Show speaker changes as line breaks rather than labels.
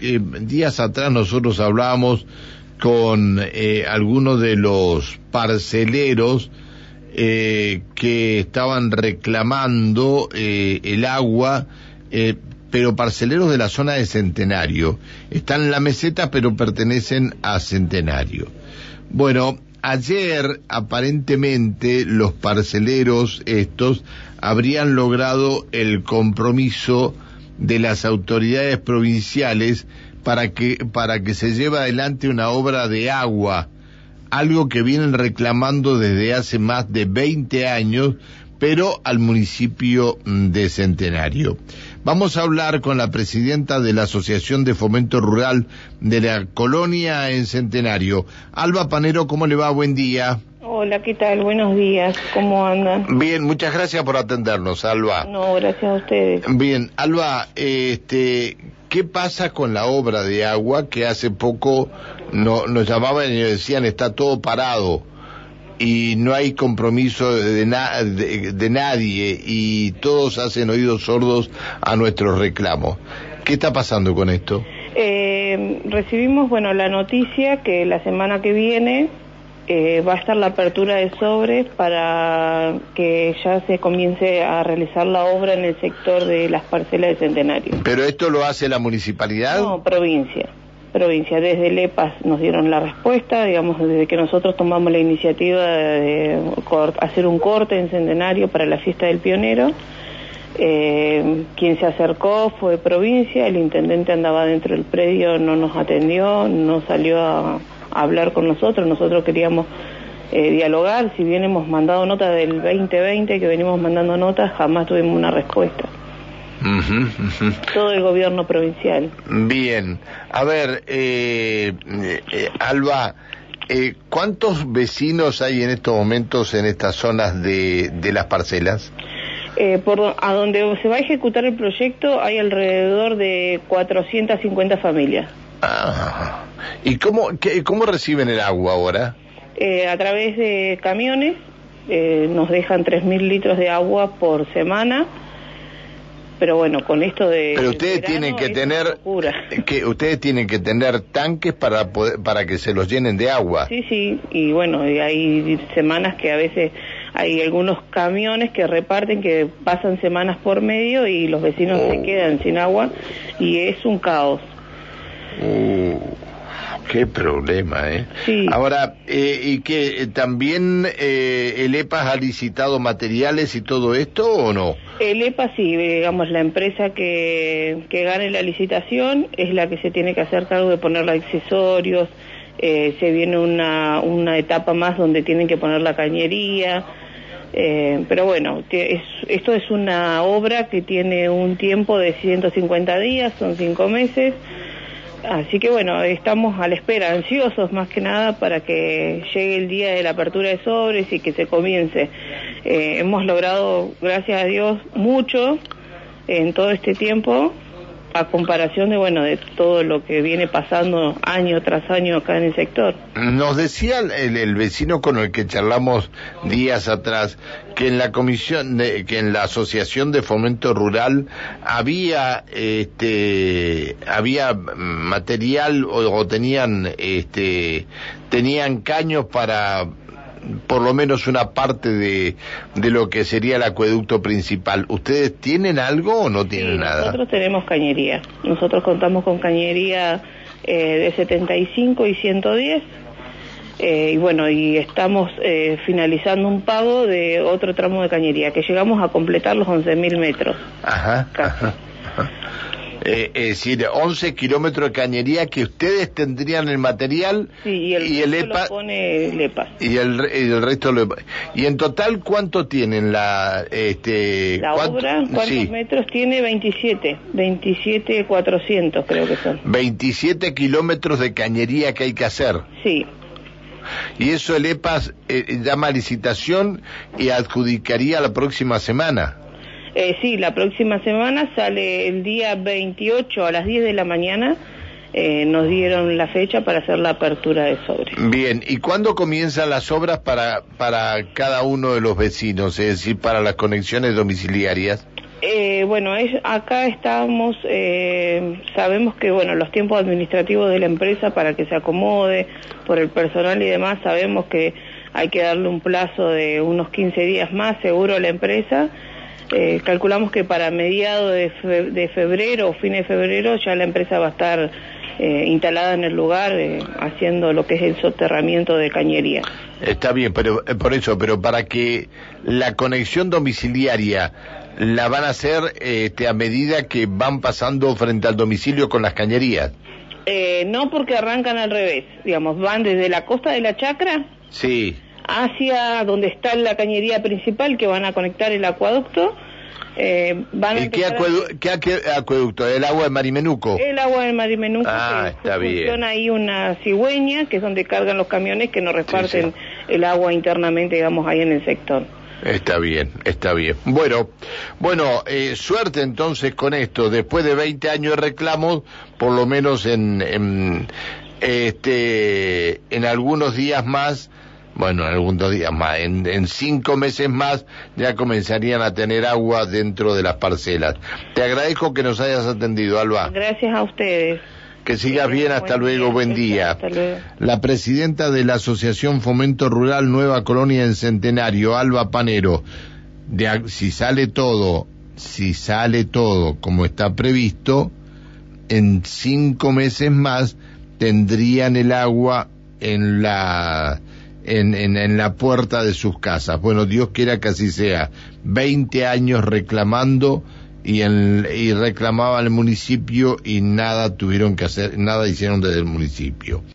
eh, días atrás nosotros hablábamos con eh, algunos de los parceleros eh, que estaban reclamando el agua, pero parceleros de la zona de Centenario. Están en la meseta, pero pertenecen a Centenario. Bueno, ayer aparentemente los parceleros estos habrían logrado el compromiso de las autoridades provinciales para que, para que se lleve adelante una obra de agua, algo que vienen reclamando desde hace más de 20 años, pero al municipio de Centenario. Vamos a hablar con la presidenta de la Asociación de Fomento Rural de la Colonia en Centenario. Alba Panero, ¿cómo le va? Buen día.
Hola, ¿qué tal? Buenos días. ¿Cómo andan?
Bien, muchas gracias por atendernos, Alba.
No, gracias a ustedes.
Bien, Alba, este, ¿qué pasa con la obra de agua que hace poco no, nos llamaban y nos decían está todo parado y no hay compromiso de, na- de, de nadie y todos hacen oídos sordos a nuestros reclamos? ¿Qué está pasando con esto?
Eh, recibimos, bueno, la noticia que la semana que viene eh, va a estar la apertura de sobres para que ya se comience a realizar la obra en el sector de las parcelas de Centenario.
¿Pero esto lo hace la municipalidad?
No, provincia. Provincia. Desde el EPAS nos dieron la respuesta, digamos, desde que nosotros tomamos la iniciativa de hacer un corte en Centenario para la fiesta del pionero. Eh, quien se acercó fue provincia, el intendente andaba dentro del predio, no nos atendió, no salió a, a hablar con nosotros, nosotros queríamos eh, dialogar, si bien hemos mandado nota del 2020, que venimos mandando notas, jamás tuvimos una respuesta. Todo el gobierno provincial.
Bien, a ver, eh, eh, Alba, eh, ¿cuántos vecinos hay en estos momentos en estas zonas de, de las parcelas?
Eh, por a donde se va a ejecutar el proyecto hay alrededor de 450 familias.
Ah, ¿Y cómo, qué- cómo reciben el agua ahora?
Eh, a través de camiones eh, nos dejan 3.000 litros de agua por semana, pero bueno, con esto de...
Pero ustedes
verano
tienen que tener que ustedes tienen que tener tanques para poder- para que se los llenen de agua.
Sí, sí, y bueno, y hay semanas que a veces hay algunos camiones que reparten que pasan semanas por medio y los vecinos
Oh.
se quedan sin agua y es un caos.
Qué problema, ¿eh?
Sí.
Ahora, eh, ¿y que también eh, el EPAS ha licitado materiales y todo esto o no?
El EPA sí, digamos, la empresa que, que gane la licitación es la que se tiene que hacer cargo de poner los accesorios, eh, se viene una, una etapa más donde tienen que poner la cañería, eh, pero bueno, es- esto es una obra que tiene un tiempo de 150 días, son cinco meses, así que bueno, estamos a la espera, ansiosos más que nada para que llegue el día de la apertura de sobres y que se comience. Eh, hemos logrado, gracias a Dios, mucho en todo este tiempo a comparación de bueno de todo lo que viene pasando año tras año acá en el sector.
Nos decía el, el vecino con el que charlamos días atrás que en la comisión, de- que en la asociación de fomento rural había, este, había material o, o tenían, este, tenían caños para por lo menos una parte de, de lo que sería el acueducto principal. ¿Ustedes tienen algo o no tienen
Sí,
nada?
Nosotros tenemos cañería. Nosotros contamos con cañería eh, de 75 y 110. Eh, y bueno, y estamos eh, finalizando un pago de otro tramo de cañería, que llegamos a completar los 11.000 metros.
Ajá,
Casi.
ajá, ajá. Eh, es decir, 11 kilómetros de cañería que ustedes tendrían el material
Sí, y el,
y el EPA
lo pone el EPA.
y el, re- y el resto lo y en total cuánto tienen la este
La
cuánto-
obra, ¿cuántos
sí,
metros tiene? 27. 27, 400 creo que son.
27 kilómetros de cañería que hay que hacer
Sí,
y eso el EPAS eh, llama licitación y adjudicaría la próxima semana
Eh, sí, la próxima semana sale el día 28 a las 10 de la mañana. eh, nos dieron la fecha para hacer la apertura de sobre.
Bien, ¿y cuándo comienzan las obras para, para cada uno de los vecinos, es decir, para las conexiones domiciliarias?
Eh, bueno, es, acá estamos, eh, sabemos que bueno, los tiempos administrativos de la empresa para que se acomode por el personal y demás, sabemos que hay que darle un plazo de unos 15 días más seguro a la empresa. Eh, calculamos que para mediados de, de, febrero o fin de febrero ya la empresa va a estar eh, instalada en el lugar eh, haciendo lo que es el soterramiento de cañería.
Está bien, pero eh, por eso, pero para que la conexión domiciliaria la van a hacer este, a medida que van pasando frente al domicilio con las cañerías.
Eh, no porque arrancan al revés, digamos, van desde la costa de la chacra
sí.
Hacia donde está la cañería principal que van a conectar el acueducto
eh, van a qué, acueducto? ¿El agua de Marimenuco?
El agua de Marimenuco.
Ah,
que funciona ahí una cigüeña, que es donde cargan los camiones que nos reparten el agua internamente, digamos, ahí en el sector.
Está bien, está bien. Bueno, bueno, eh, suerte entonces con esto. Después de 20 años de reclamos, por lo menos en, en, este, en algunos días más bueno, en algunos días más, en, cinco meses más ya comenzarían a tener agua dentro de las parcelas. Te agradezco que nos hayas atendido, Alba.
Gracias a ustedes.
Que sigas bien, hasta luego, buen día. La presidenta de la Asociación Fomento Rural Nueva Colonia en Centenario, Alba Panero, de, si sale todo, si sale todo como está previsto, en cinco meses más tendrían el agua en la en, en, la puerta de sus casas. Bueno, Dios quiera que así sea. Veinte años reclamando y, en, y reclamaba el municipio y nada tuvieron que hacer, nada hicieron desde el municipio.